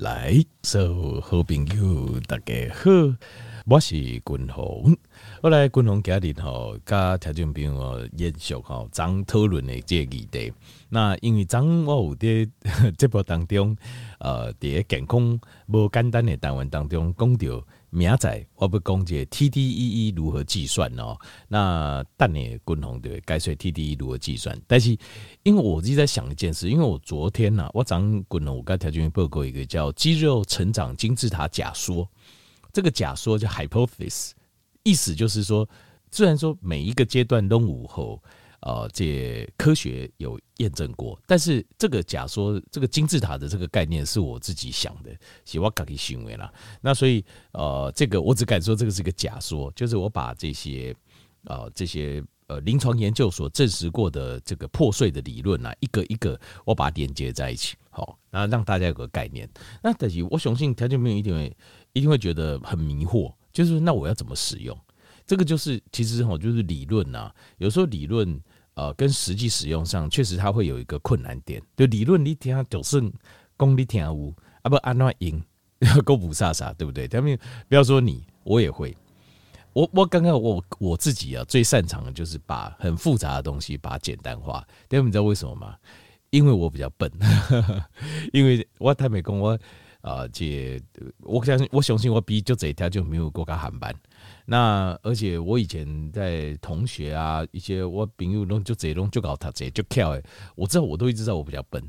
来，所有好朋友大家好，我是君鸿。我来君鸿家里吼，甲听众朋友延续吼，张讨论的这个议题。那因为张我有在 直播当中，呃，在健康无简单的单元当中讲到。明仔我不讲解 TDEE 如何计算哦，那但你共同对该说 TDEE 如何计算？但是因为我一直在想一件事，因为我昨天呐、啊，我早上共同我刚条件报告一个叫肌肉成长金字塔假说，这个假说叫 hypothesis，意思就是说，虽然说每一个阶段都午后。呃，这科学有验证过，但是这个假说，这个金字塔的这个概念是我自己想的，是我自己行为啦。那所以，呃，这个我只敢说这个是个假说，就是我把这些呃这些呃临床研究所证实过的这个破碎的理论啊，一个一个我把它连接在一起，好，然后让大家有个概念。那但是我相信条件没有一定会一定会觉得很迷惑，就是那我要怎么使用？这个就是其实哈，就是理论呐，有时候理论呃跟实际使用上确实它会有一个困难点。就理论你听就是功力听无啊不安那赢 够不飒飒对不对？他们不要说你，我也会。我我刚刚我我自己啊最擅长的就是把很复杂的东西把它简单化。但你知道为什么吗？因为我比较笨，因为我太没功我啊这我相信我相信我比就这一条就没有过个航班。那而且我以前在同学啊，一些我朋友弄就这弄就搞他这就跳诶，我知道我都一直知道我比较笨，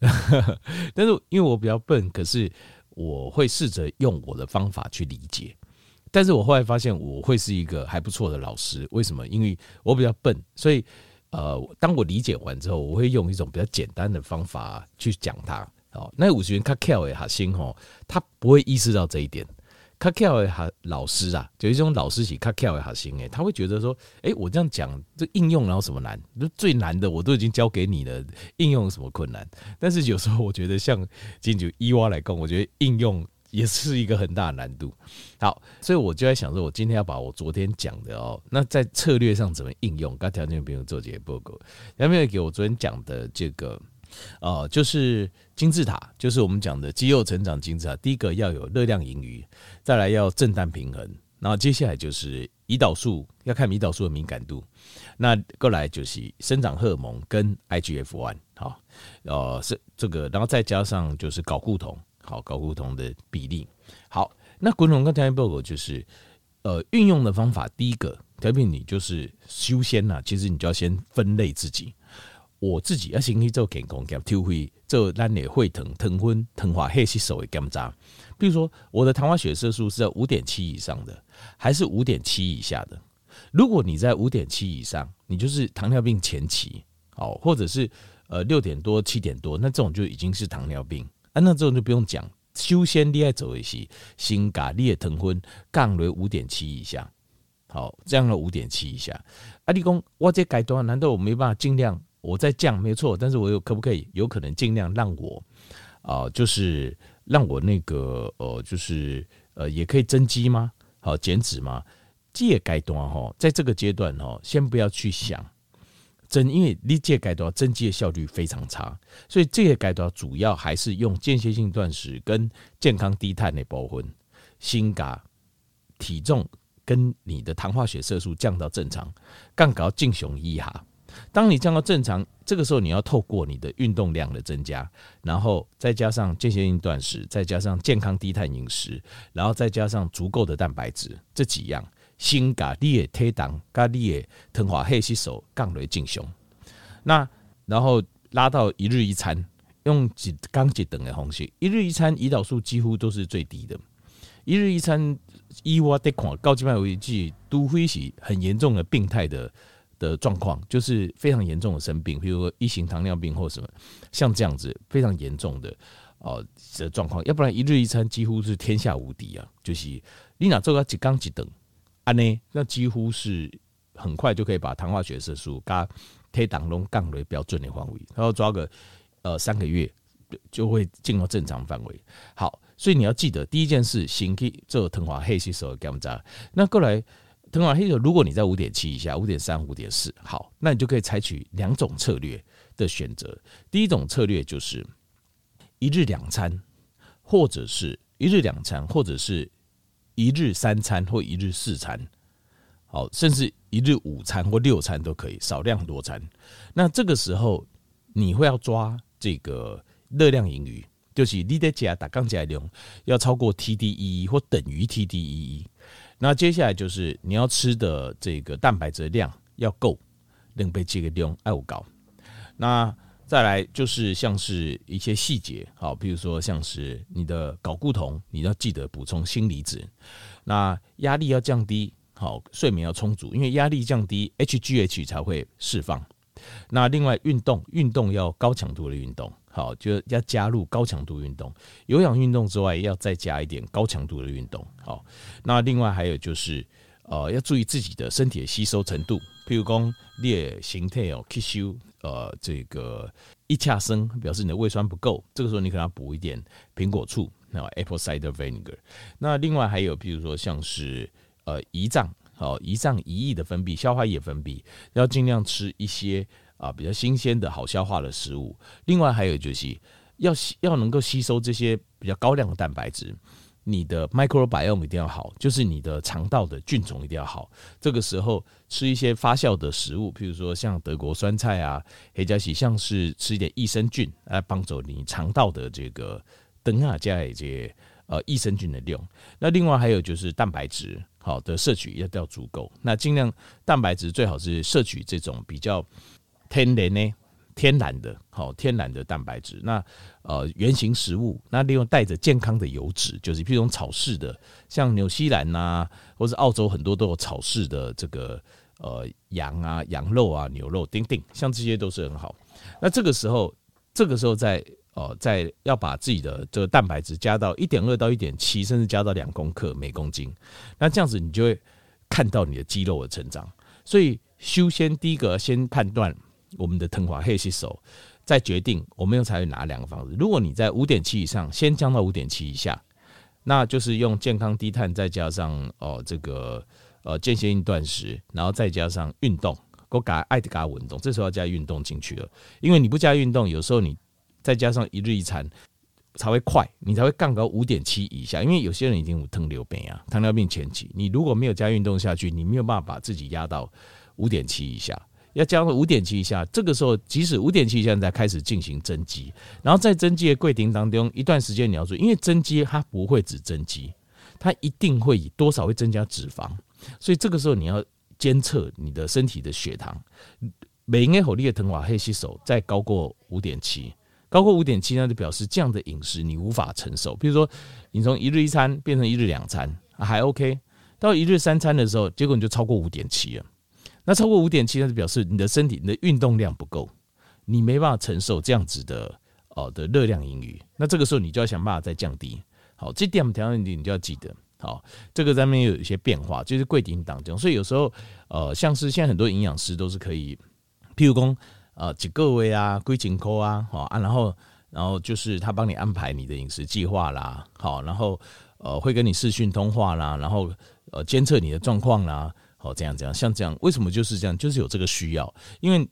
但是因为我比较笨，可是我会试着用我的方法去理解，但是我后来发现我会是一个还不错的老师，为什么？因为我比较笨，所以呃，当我理解完之后，我会用一种比较简单的方法去讲它。哦，那五十元他跳诶，哈心吼，他不会意识到这一点。卡巧的哈老师啊，就一种老师是卡巧的哈心诶，他会觉得说，哎，我这样讲这应用然后什么难？就最难的我都已经教给你了，应用有什么困难？但是有时候我觉得像金九伊娃来讲，我觉得应用也是一个很大的难度。好，所以我就在想说，我今天要把我昨天讲的哦，那在策略上怎么应用？刚条件不用做这些报告，有没有给我昨天讲的这个？哦，就是金字塔，就是我们讲的肌肉成长金字塔。第一个要有热量盈余，再来要正氮平衡，然后接下来就是胰岛素，要看胰岛素的敏感度。那过来就是生长荷尔蒙跟 IGF one，好，呃，是这个，然后再加上就是睾固酮，好，睾固酮的比例。好，那滚筒跟条件报告就是，呃，运用的方法，第一个，特别你就是修仙呐，其实你就要先分类自己。我自己要先去做健康检，抽血做咱的血糖、糖分、糖化血吸收的检查。比如说，我的糖化血色素是在五点七以上的，还是五点七以下的？如果你在五点七以上，你就是糖尿病前期，哦，或者是呃六点多、七点多，那这种就已经是糖尿病啊。那这种就不用讲，修仙厉害走一些，心咖你的糖分降为五点七以下，好，降了五点七以下。啊，你讲我这阶段难道我没办法尽量？我在降没错，但是我有可不可以有可能尽量让我啊、就是让我那个呃，就是呃，也可以增肌吗？好减脂吗？这阶段哈，在这个阶段哈，先不要去想增，因为你这阶段增肌的效率非常差，所以这个阶段主要还是用间歇性断食跟健康低碳的部分，先把体重跟你的糖化血色素降到正常，刚搞进雄一哈。当你降到正常，这个时候你要透过你的运动量的增加，然后再加上间歇性断食，再加上健康低碳饮食，然后再加上足够的蛋白质，这几样，心肝你的体重跟你的糖化血吸收降为正常。那然后拉到一日一餐，用几刚几等的方式，一日一餐胰岛素几乎都是最低的。一日一餐，以我得看高级班为计，都会是很严重的病态的。的状况就是非常严重的生病，比如说一型糖尿病或什么，像这样子非常严重的哦的状况，要不然一日一餐几乎是天下无敌啊！就是你哪做个几缸几等安呢？那几乎是很快就可以把糖化血色素加推挡龙杠为标准的范围，然后抓个呃三个月就会进入正常范围。好，所以你要记得第一件事，先去做糖化血吸收的检查，那过来。糖化血如果你在五点七以下，五点三、五点四，好，那你就可以采取两种策略的选择。第一种策略就是一日两餐，或者是一日两餐，或者是一日三餐或一日四餐，好，甚至一日五餐或六餐都可以，少量多餐。那这个时候你会要抓这个热量盈余，就是你的加打杠加量要超过 TDEE 或等于 TDEE。那接下来就是你要吃的这个蛋白质量要够，能被这个量爱高。那再来就是像是一些细节，好，比如说像是你的睾固酮，你要记得补充锌离子。那压力要降低，好，睡眠要充足，因为压力降低，HGH 才会释放。那另外运动，运动要高强度的运动，好，就要加入高强度运动。有氧运动之外，要再加一点高强度的运动，好。那另外还有就是，呃，要注意自己的身体的吸收程度，譬如讲你的形态哦吸收。呃，这个一恰生表示你的胃酸不够，这个时候你可能要补一点苹果醋，那 apple cider vinegar。那另外还有，譬如说像是呃胰脏，好胰脏胰液的分泌，消化液分泌，要尽量吃一些啊、比较新鲜的好消化的食物。另外还有就是要要能够吸收这些比较高量的蛋白质。你的 microbiome 一定要好，就是你的肠道的菌种一定要好。这个时候吃一些发酵的食物，譬如说像德国酸菜啊，黑加喜，像是吃一点益生菌来帮助你肠道的这个灯啊加一些呃益生菌的量。那另外还有就是蛋白质好的摄取要要足够。那尽量蛋白质最好是摄取这种比较天然呢。天然的，好天然的蛋白质。那呃，原型食物，那利用带着健康的油脂，就是譬如草饲的，像纽西兰呐、啊，或者澳洲很多都有草饲的这个呃羊啊、羊肉啊、牛肉，丁丁，像这些都是很好。那这个时候，这个时候在呃在要把自己的这个蛋白质加到一点二到一点七，甚至加到两公克每公斤。那这样子，你就会看到你的肌肉的成长。所以，修仙第一个先判断。我们的糖化血吸收，再决定我们用采取哪两个方式。如果你在五点七以上，先降到五点七以下，那就是用健康低碳，再加上哦这个呃间歇性断食，然后再加上运动，我改爱的嘎运动，这时候要加运动进去了。因为你不加运动，有时候你再加上一日一餐才会快，你才会降到五点七以下。因为有些人已经有糖尿病啊，糖尿病前期，你如果没有加运动下去，你没有办法把自己压到五点七以下。要降到五点七以下，这个时候即使五点七以下再开始进行增肌，然后在增肌的过程当中一段时间你要注意，因为增肌它不会只增肌，它一定会以多少会增加脂肪，所以这个时候你要监测你的身体的血糖，每应该火力的糖化黑吸收再高过五点七，高过五点七那就表示这样的饮食你无法承受，比如说你从一日一餐变成一日两餐还 OK，到一日三餐的时候，结果你就超过五点七了。那超过五点七，那就表示你的身体你的运动量不够，你没办法承受这样子的哦的热量盈余。那这个时候你就要想办法再降低。好，这点我们调整你你就要记得。好，这个上面有一些变化，就是贵顶当中。所以有时候呃，像是现在很多营养师都是可以，譬如说呃几个位啊，归紧扣啊，好啊，然后然后就是他帮你安排你的饮食计划啦，好，然后呃会跟你视讯通话啦，然后呃监测你的状况啦。哦，这样这样，像这样，为什么就是这样？就是有这个需要，因为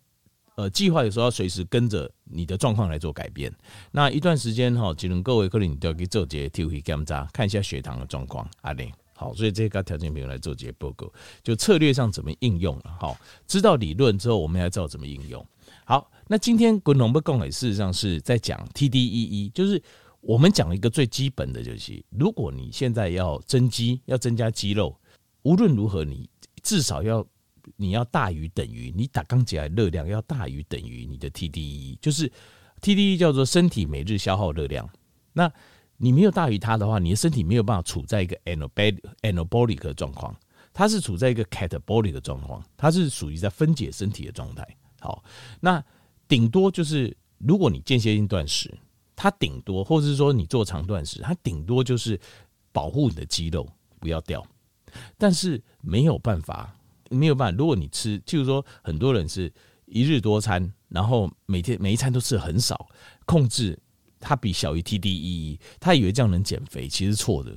呃，计划有时候要随时跟着你的状况来做改变。那一段时间哈，只能各位可能你都要去做节体会检查，看一下血糖的状况。阿玲，好，所以这个条件朋友来做节报告，就策略上怎么应用了。好，知道理论之后，我们要知道怎么应用。好，那今天滚龙不共磊事实上是在讲 TDEE，就是我们讲一个最基本的，就是如果你现在要增肌，要增加肌肉，无论如何你。至少要你要大于等于你打刚起来热量要大于等于你的 TDE，就是 TDE 叫做身体每日消耗热量。那你没有大于它的话，你的身体没有办法处在一个 anabolic 的状况，它是处在一个 catabolic 的状况，它是属于在分解身体的状态。好，那顶多就是如果你间歇性断食，它顶多或者是说你做长断食，它顶多就是保护你的肌肉不要掉。但是没有办法，没有办法。如果你吃，就是说，很多人是一日多餐，然后每天每一餐都吃很少，控制它比小于 TDEE，他以为这样能减肥，其实错的。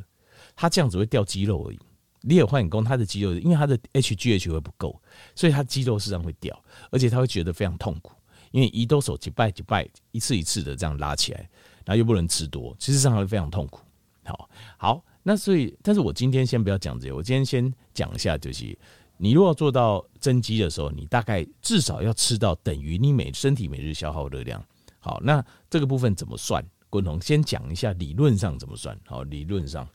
他这样只会掉肌肉而已。你有换工，他的肌肉因为他的 HGH 会不够，所以他肌肉实际上会掉，而且他会觉得非常痛苦，因为胰岛素几拜几拜，一次一次的这样拉起来，然后又不能吃多，其实上会非常痛苦。好，好，那所以，但是我今天先不要讲这些，我今天先讲一下，就是你如果做到增肌的时候，你大概至少要吃到等于你每身体每日消耗热量。好，那这个部分怎么算？滚筒先讲一下理论上怎么算。好，理论上，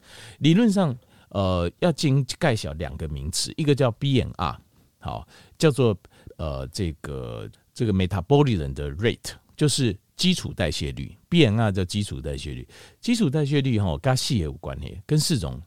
理论上，呃，要经概晓两个名词，一个叫 BMR，好，叫做呃这个这个 metabolism 的 rate，就是。基础代谢率，BMR 叫基础代谢率。基础代谢率哈，跟细也有关系，跟四种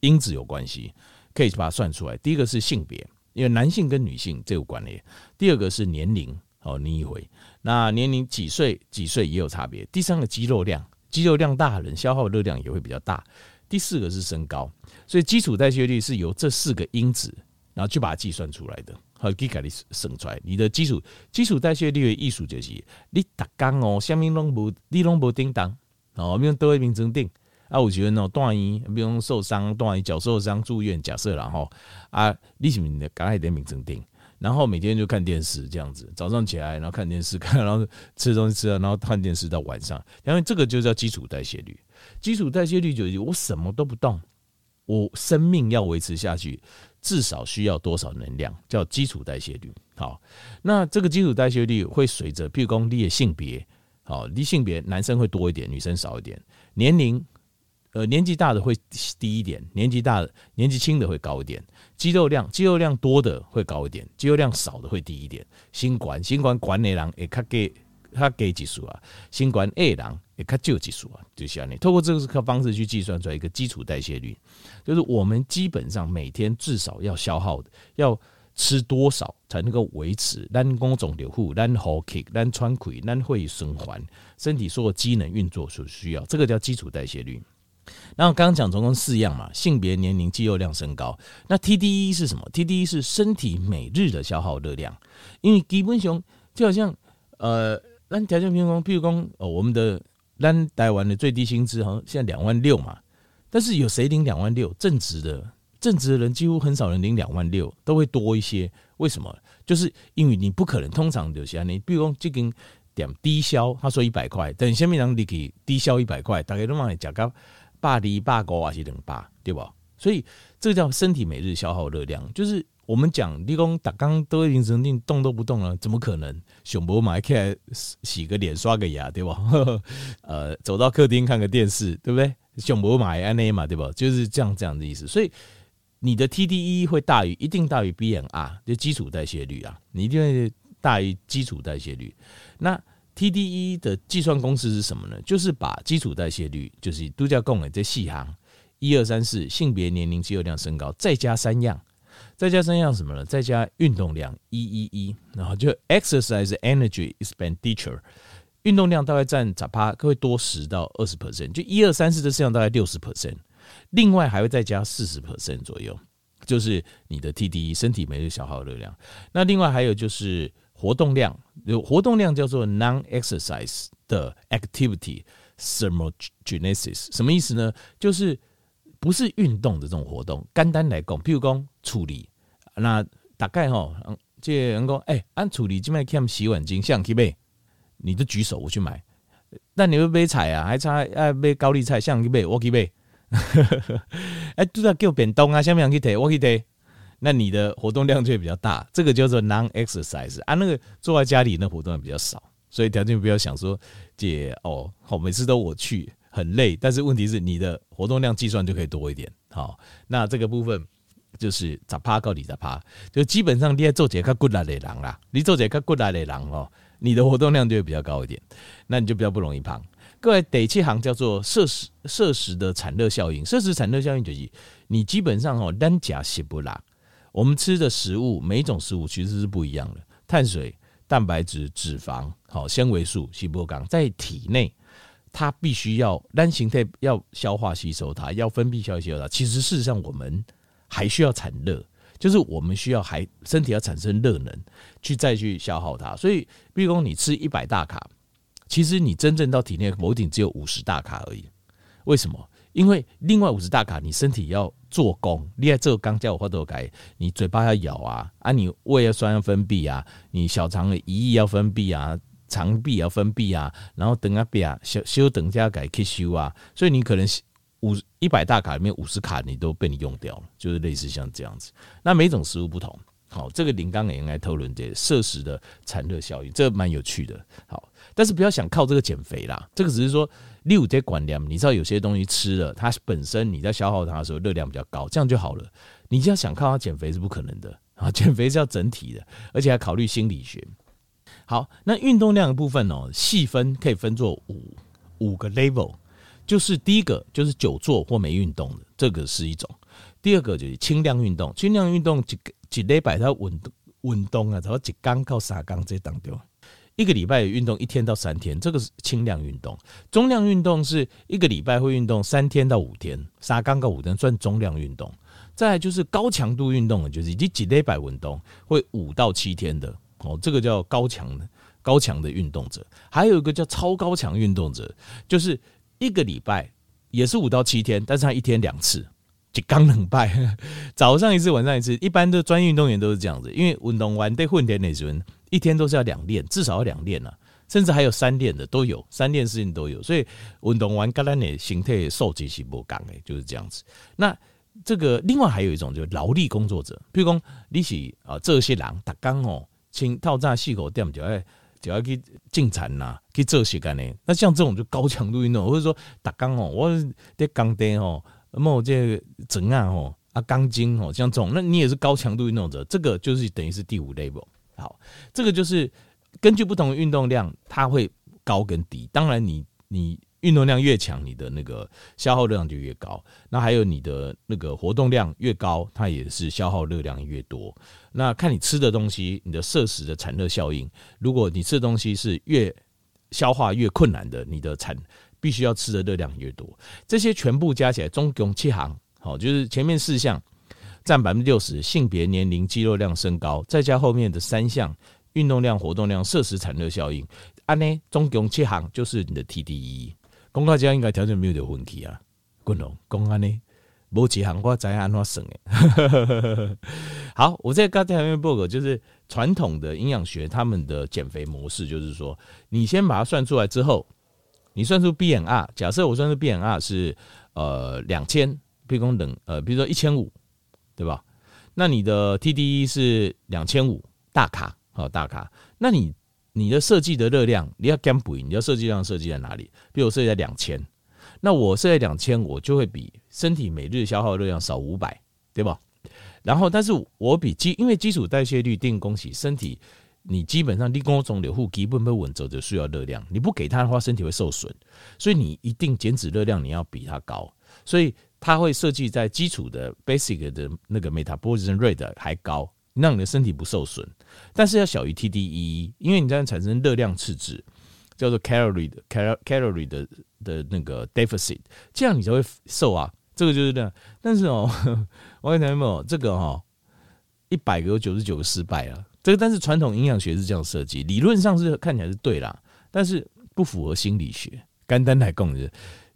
因子有关系，可以把它算出来。第一个是性别，因为男性跟女性这有关系。第二个是年龄，哦，你以为那年龄几岁几岁也有差别。第三个肌肉量，肌肉量大的人消耗热量也会比较大。第四个是身高，所以基础代谢率是由这四个因子，然后去把它计算出来的。好，给给你省出来。你的基础基础代谢率的艺术就是，你打工哦，下面拢无，你拢无叮当哦，比如都会名称定啊，有时阵哦，断医，比如受伤，断医脚受伤住院，假设然后啊，你是你的刚才点名称定，然后每天就看电视这样子，早上起来然后看电视看，然后吃东西吃了，然后看电视到晚上，因为这个就叫基础代谢率。基础代谢率就是我什么都不动，我生命要维持下去。至少需要多少能量，叫基础代谢率。好，那这个基础代谢率会随着，譬如说你的性别，好，你性别男生会多一点，女生少一点。年龄，呃，年纪大的会低一点，年纪大的、年纪轻的会高一点。肌肉量，肌肉量多的会高一点，肌肉量少的会低一点。新管，新管管的人会较低，较低指数啊。新管 A 人也较少指数啊，就像你透过这个方式去计算出来一个基础代谢率。就是我们基本上每天至少要消耗的，要吃多少才能够维持咱工总流户、咱呼吸、咱喘气、咱会循环，身体所有机能运作所需要，这个叫基础代谢率。然后刚刚讲总共四样嘛，性别、年龄、肌肉量、身高。那 TDE 是什么？TDE 是身体每日的消耗热量，因为基本上就好像呃，咱条件平衡，譬如说哦，我们的咱台湾的最低薪资好像现在两万六嘛。但是有谁领两万六？正职的正职的人几乎很少人领两万六，都会多一些。为什么？就是因为你不可能通常留下你，比如说这根点低消，他说一百块，等下面让你可以低消一百块，大概都往讲个八二八五还是两八，对吧？所以这个叫身体每日消耗热量，就是我们讲你讲打刚都已经成定动都不动了，怎么可能？熊博买起来洗个脸刷个牙，对吧？呃，走到客厅看个电视，对不对？熊博买安内嘛，对吧？就是这样这样的意思。所以你的 TDE 会大于，一定大于 BMR，就基础代谢率啊，你一定会大于基础代谢率。那 TDE 的计算公式是什么呢？就是把基础代谢率，就是度假贡的这细行一二三四，性别、年龄、肌肉量、身高，再加三样，再加三样什么呢？再加运动量一一一，然后就 exercise energy expenditure。运动量大概占十趴，会多十到二十 percent，就一二三四这四样大概六十 percent，另外还会再加四十 percent 左右，就是你的 TDE 身体每日消耗热量。那另外还有就是活动量，有活动量叫做 non-exercise 的 activity thermogenesis，什么意思呢？就是不是运动的这种活动。简单来讲，譬如讲处理，那大概哈，这人讲，哎，按处理，今麦欠洗碗精，像去买。你就举手，我去买。那你会买菜啊？还差要买高丽菜，像去买，我去买。哎，都在叫变动啊，下面想去提，我去提。那你的活动量就会比较大，这个叫做 non-exercise 啊。那个坐在家里那活动量比较少，所以条件不要想说姐哦，好，每次都我去很累。但是问题是你的活动量计算就可以多一点。好，那这个部分就是咋趴到底咋趴，就基本上你在做一个骨力的人啦，你做一个骨力的人哦。你的活动量就会比较高一点，那你就比较不容易胖。各位，第七行叫做摄食摄食的产热效应。摄食产热效应就是你基本上哦，单钾烯不拉，我们吃的食物每一种食物其实是不一样的。碳水、蛋白质、脂肪、好纤维素、细胞钢在体内，它必须要单形态要消化吸收它，要分泌消化吸收它。其实事实上我们还需要产热。就是我们需要还身体要产生热能，去再去消耗它。所以，比如说你吃一百大卡，其实你真正到体内某顶只有五十大卡而已。为什么？因为另外五十大卡，你身体要做工，你在做工叫我花多改，你嘴巴要咬啊，啊，你胃要酸要分泌啊，你小肠的胰液要分泌啊，肠壁要分泌啊，然后等下变啊，修修等下改吸收啊，所以你可能五一百大卡里面五十卡你都被你用掉了，就是类似像这样子。那每种食物不同，好，这个林刚也应该讨论这摄食的产热效应，这蛮有趣的。好，但是不要想靠这个减肥啦，这个只是说。六在管量，你知道有些东西吃了，它本身你在消耗它的时候热量比较高，这样就好了。你就要想靠它减肥是不可能的啊，减肥是要整体的，而且还考虑心理学。好，那运动量的部分哦，细分可以分作五五个 level，就是第一个就是久坐或没运动的，这个是一种；第二个就是轻量运动，轻量运动几几礼拜它稳稳动啊，然后几缸到三缸这当中。一个礼拜运动一天到三天，这个是轻量运动。中量运动是一个礼拜会运动三天到五天，三刚到五天算中量运动。再就是高强度运动的，就是以及几礼拜运动会五到七天的哦，这个叫高强的高强的运动者。还有一个叫超高强运动者，就是一个礼拜也是五到七天，但是他一天两次，就刚冷拜，早上一次，晚上一次。一般的专业运动员都是这样子，因为运动完得混点内存。一天都是要两练，至少要两练啊，甚至还有三练的都有，三练事情都有。所以运动完，橄榄的形态受极其不刚诶，就是这样子。那这个另外还有一种就是劳力工作者，比如讲你是啊这些人，打刚哦，请套炸细口店就要就要去进产呐，去这些干呢。那像这种就高强度运动，或者说打刚哦，我在钢钉哦，那么这个整啊哦啊钢筋哦，像这种，那你也是高强度运动者，这个就是等于是第五 level。好，这个就是根据不同的运动量，它会高跟低。当然你，你你运动量越强，你的那个消耗热量就越高。那还有你的那个活动量越高，它也是消耗热量越多。那看你吃的东西，你的摄食的产热效应。如果你吃的东西是越消化越困难的，你的产必须要吃的热量越多。这些全部加起来，总共七行，好，就是前面四项。占百分之六十，性别、年龄、肌肉量、升高，再加后面的三项运动量、活动量、摄食产热效应，安呢总共七行就是你的 TDE。公告这样应该条件没有的问题啊。滚龙公安呢，无几行我知安怎算诶。好，我在刚才那边报告就是传统的营养学他们的减肥模式，就是说你先把它算出来之后，你算出 BMR，假设我算出 BMR 是呃两千，比如说等呃比如说一千五。对吧？那你的 TDE 是两千五大卡，好大卡。那你你的设计的热量，你要减肥，你要设计量设计在哪里？比如设计在两千，那我设在两千，我就会比身体每日消耗热量少五百，对吧？然后，但是我比基，因为基础代谢率定供给身体，你基本上立功总流户基本不稳走就需要热量，你不给它的话，身体会受损，所以你一定减脂热量你要比它高，所以。它会设计在基础的 basic 的那个 metabolism rate 还高，让你的身体不受损，但是要小于 TDE，因为你这样产生热量赤字，叫做 calorie 的 cal calorie 的的那个 deficit，这样你才会瘦啊。这个就是这样。但是哦，我跟你讲有没有这个哦，一百个有九十九个失败啊。这个但是传统营养学是这样设计，理论上是看起来是对啦，但是不符合心理学。简单来讲就是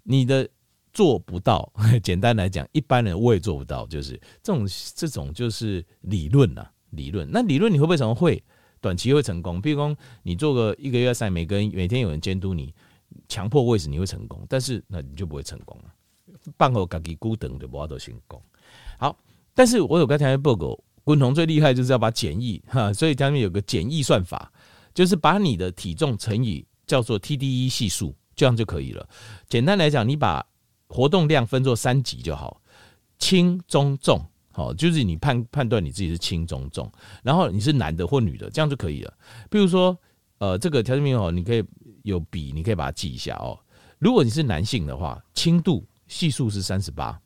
你的。做不到，简单来讲，一般人我也做不到。就是这种这种就是理论呐，理论。那理论你会不会成功？会，短期会成功。比如说你做个一个月赛，每个人每天有人监督你，强迫喂食你会成功，但是那你就不会成功了。半后自己孤等的，不都成功。好，但是我有个条件报告，滚筒最厉害就是要把简易 哈，所以下面有个简易算法，就是把你的体重乘以叫做 TDE 系数，这样就可以了。简单来讲，你把活动量分作三级就好，轻、中、重，好，就是你判判断你自己是轻、中、重，然后你是男的或女的，这样就可以了。比如说，呃，这个条件没有，你可以有笔，你可以把它记一下哦。如果你是男性的话，轻度系数是三十八；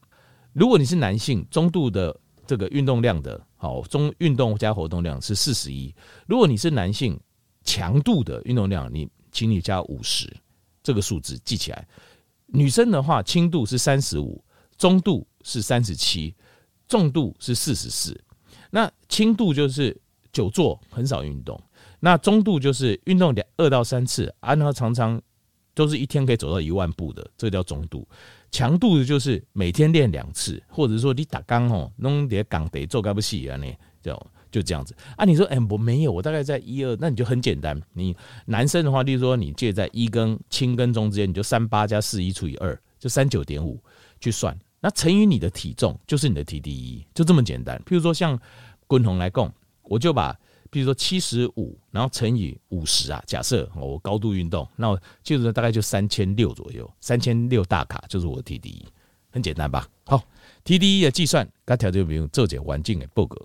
如果你是男性，中度的这个运动量的，好，中运动加活动量是四十一；如果你是男性，强度的运动量，你请你加五十，这个数字记起来。女生的话，轻度是三十五，中度是三十七，重度是四十四。那轻度就是久坐很少运动，那中度就是运动两二到三次，然后常常都是一天可以走到一万步的，这叫中度。强度的就是每天练两次，或者说你打钢吼弄点钢得做干不细啊？你就就这样子啊？你说哎，我没有，我大概在一二，那你就很简单。你男生的话，例如说你介在一跟轻跟中之间，你就三八加四一除以二，就三九点五去算，那乘以你的体重就是你的 TDE，就这么简单。譬如说像滚筒来讲，我就把。比如说七十五，然后乘以五十啊，假设我高度运动，那我就是大概就三千六左右，三千六大卡就是我的 TDE，很简单吧？好，TDE 的计算，该条就比如做解环境的报告。